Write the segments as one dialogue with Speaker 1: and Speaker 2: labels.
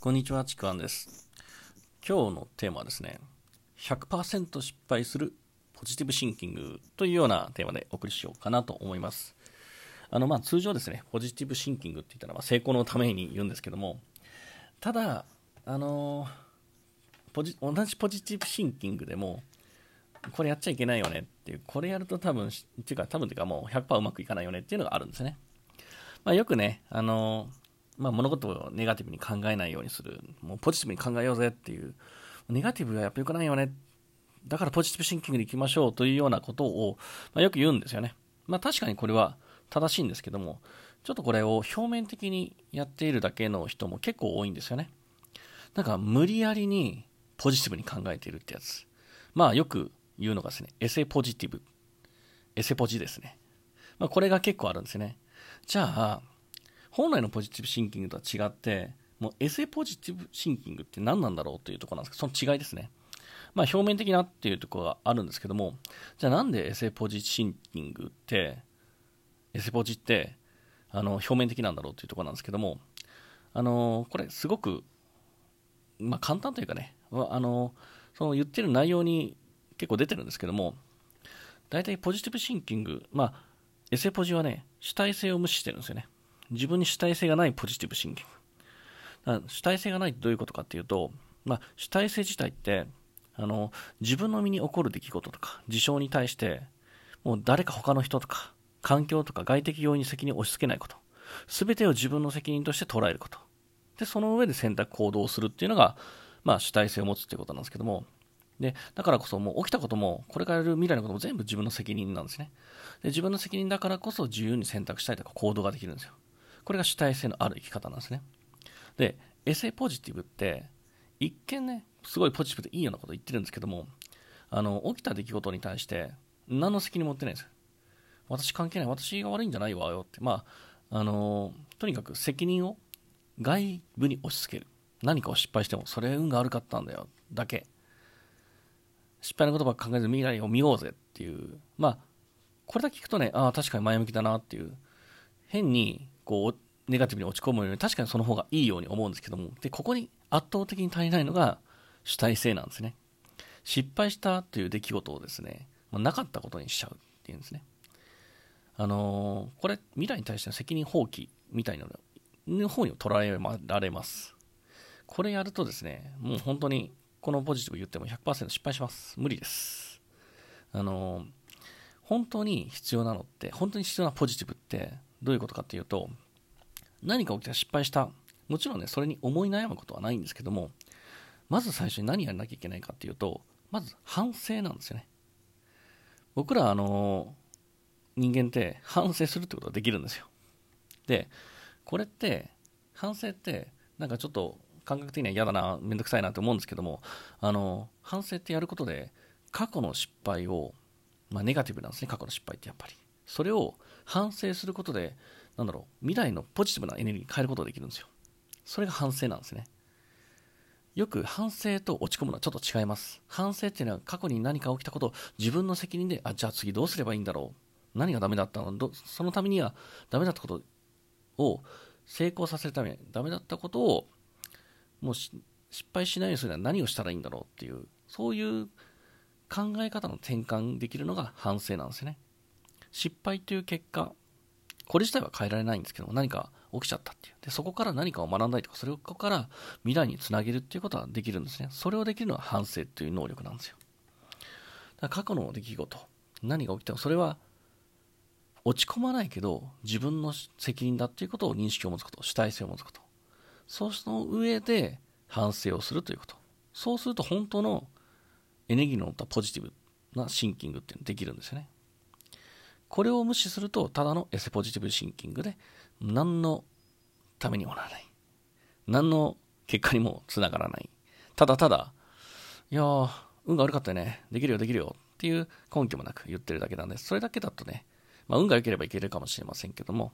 Speaker 1: こんにちは、ちくわんです。今日のテーマはですね、100%失敗するポジティブシンキングというようなテーマでお送りしようかなと思います。あの、まあ、通常ですね、ポジティブシンキングって言ったら、ま成功のために言うんですけども、ただ、あのポジ同じポジティブシンキングでも、これやっちゃいけないよねっていう、これやると多分、っていうか、多分っていうかもう100%うまくいかないよねっていうのがあるんですね。まあ、よくね、あのまあ、物事をネガティブに考えないようにする、もうポジティブに考えようぜっていう、ネガティブはやっぱ良くないよね、だからポジティブシンキングでいきましょうというようなことを、まあ、よく言うんですよね。まあ、確かにこれは正しいんですけども、ちょっとこれを表面的にやっているだけの人も結構多いんですよね。なんか無理やりにポジティブに考えているってやつ。まあよく言うのがですね、エセポジティブ。エセポジですね。まあこれが結構あるんですよね。じゃあ、本来のポジティブシンキングとは違って、もうエセポジティブシンキングって何なんだろうというところなんですけど、その違いですね。まあ表面的なっていうところがあるんですけども、じゃあなんでエセポジシンキングって、エセポジって、あの、表面的なんだろうというところなんですけども、あの、これすごく、まあ簡単というかね、あの、その言ってる内容に結構出てるんですけども、大体ポジティブシンキング、まあ、エセポジはね、主体性を無視してるんですよね。自分に主体性がないポジティブシンキング。主体性がないってどういうことかっていうと、まあ、主体性自体って、あの、自分の身に起こる出来事とか、事象に対して、もう誰か他の人とか、環境とか外的要因に責任を押し付けないこと。すべてを自分の責任として捉えること。で、その上で選択行動をするっていうのが、まあ、主体性を持つっていうことなんですけども、で、だからこそもう起きたことも、これからやる未来のことも全部自分の責任なんですね。で、自分の責任だからこそ自由に選択したりとか行動ができるんですよ。これが主体性のある生き方なんですね。で、エセポジティブって、一見ね、すごいポジティブでいいようなこと言ってるんですけども、あの、起きた出来事に対して、何の責任持ってないんですよ。私関係ない。私が悪いんじゃないわよって。まあ、あの、とにかく責任を外部に押し付ける。何かを失敗しても、それ運が悪かったんだよ。だけ。失敗のことばっか考えず未来を見ようぜっていう。まあ、これだけ聞くとね、ああ、確かに前向きだなっていう。変に、こう、ネガティブに落ち込むより確かにその方がいいように思うんですけども、で、ここに圧倒的に足りないのが主体性なんですね。失敗したという出来事をですね、ま、なかったことにしちゃうっていうんですね。あのーこれ、未来に対しての責任放棄みたいなのの方に捉えられます。これやるとですね、もう本当に、このポジティブ言っても100%失敗します。無理です。あのー本当に必要なのって、本当に必要なポジティブってどういうことかっていうと、何か起きた失敗した。もちろんね、それに思い悩むことはないんですけども、まず最初に何やらなきゃいけないかっていうと、まず反省なんですよね。僕ら、あの人間って反省するってことができるんですよ。で、これって、反省って、なんかちょっと感覚的には嫌だな、めんどくさいなって思うんですけども、あの反省ってやることで、過去の失敗を、まあ、ネガティブなんですね、過去の失敗ってやっぱり。それを反省することで、なんだろう、未来のポジティブなエネルギーに変えることができるんですよ。それが反省なんですね。よく反省と落ち込むのはちょっと違います。反省っていうのは過去に何か起きたことを自分の責任で、あ、じゃあ次どうすればいいんだろう。何がダメだったの？どそのためにはダメだったことを成功させるためにダメだったことをもう失敗しないようにするには何をしたらいいんだろうっていう、そういう考え方の転換できるのが反省なんですよね。失敗という結果、これ自体は変えられないんですけども、何か起きちゃったっていう。で、そこから何かを学んだりとか、それをここから未来につなげるっていうことはできるんですね。それをできるのは反省という能力なんですよ。だから過去の出来事、何が起きたか、それは落ち込まないけど、自分の責任だっていうことを認識を持つこと、主体性を持つこと。そうその上で反省をするということ。そうすると本当のエネルギーの乗ったポジティブなシンキングっていうのができるんですよね。これを無視すると、ただのエセポジティブシンキングで、何のためにもならない。何の結果にもつながらない。ただただ、いやー、運が悪かったよね。できるよ、できるよ。っていう根拠もなく言ってるだけなんで。それだけだとね、まあ、運が良ければいけるかもしれませんけども、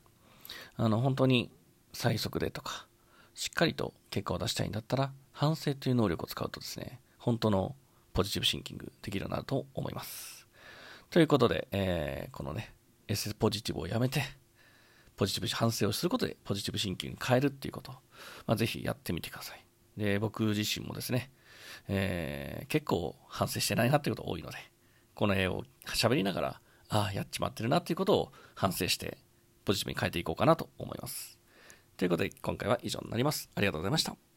Speaker 1: あの、本当に最速でとか、しっかりと結果を出したいんだったら、反省という能力を使うとですね、本当のポジティブシンキングできるようになると思います。ということで、えーこのね、エセポジティブをやめて、ポジティブ反省をすることでポジティブシンキングに変えるっていうこと、まあ、ぜひやってみてください。で、僕自身もですね、えー、結構反省してないなっていうこと多いので、この絵を喋りながら、ああ、やっちまってるなっていうことを反省して、ポジティブに変えていこうかなと思います。ということで、今回は以上になります。ありがとうございました。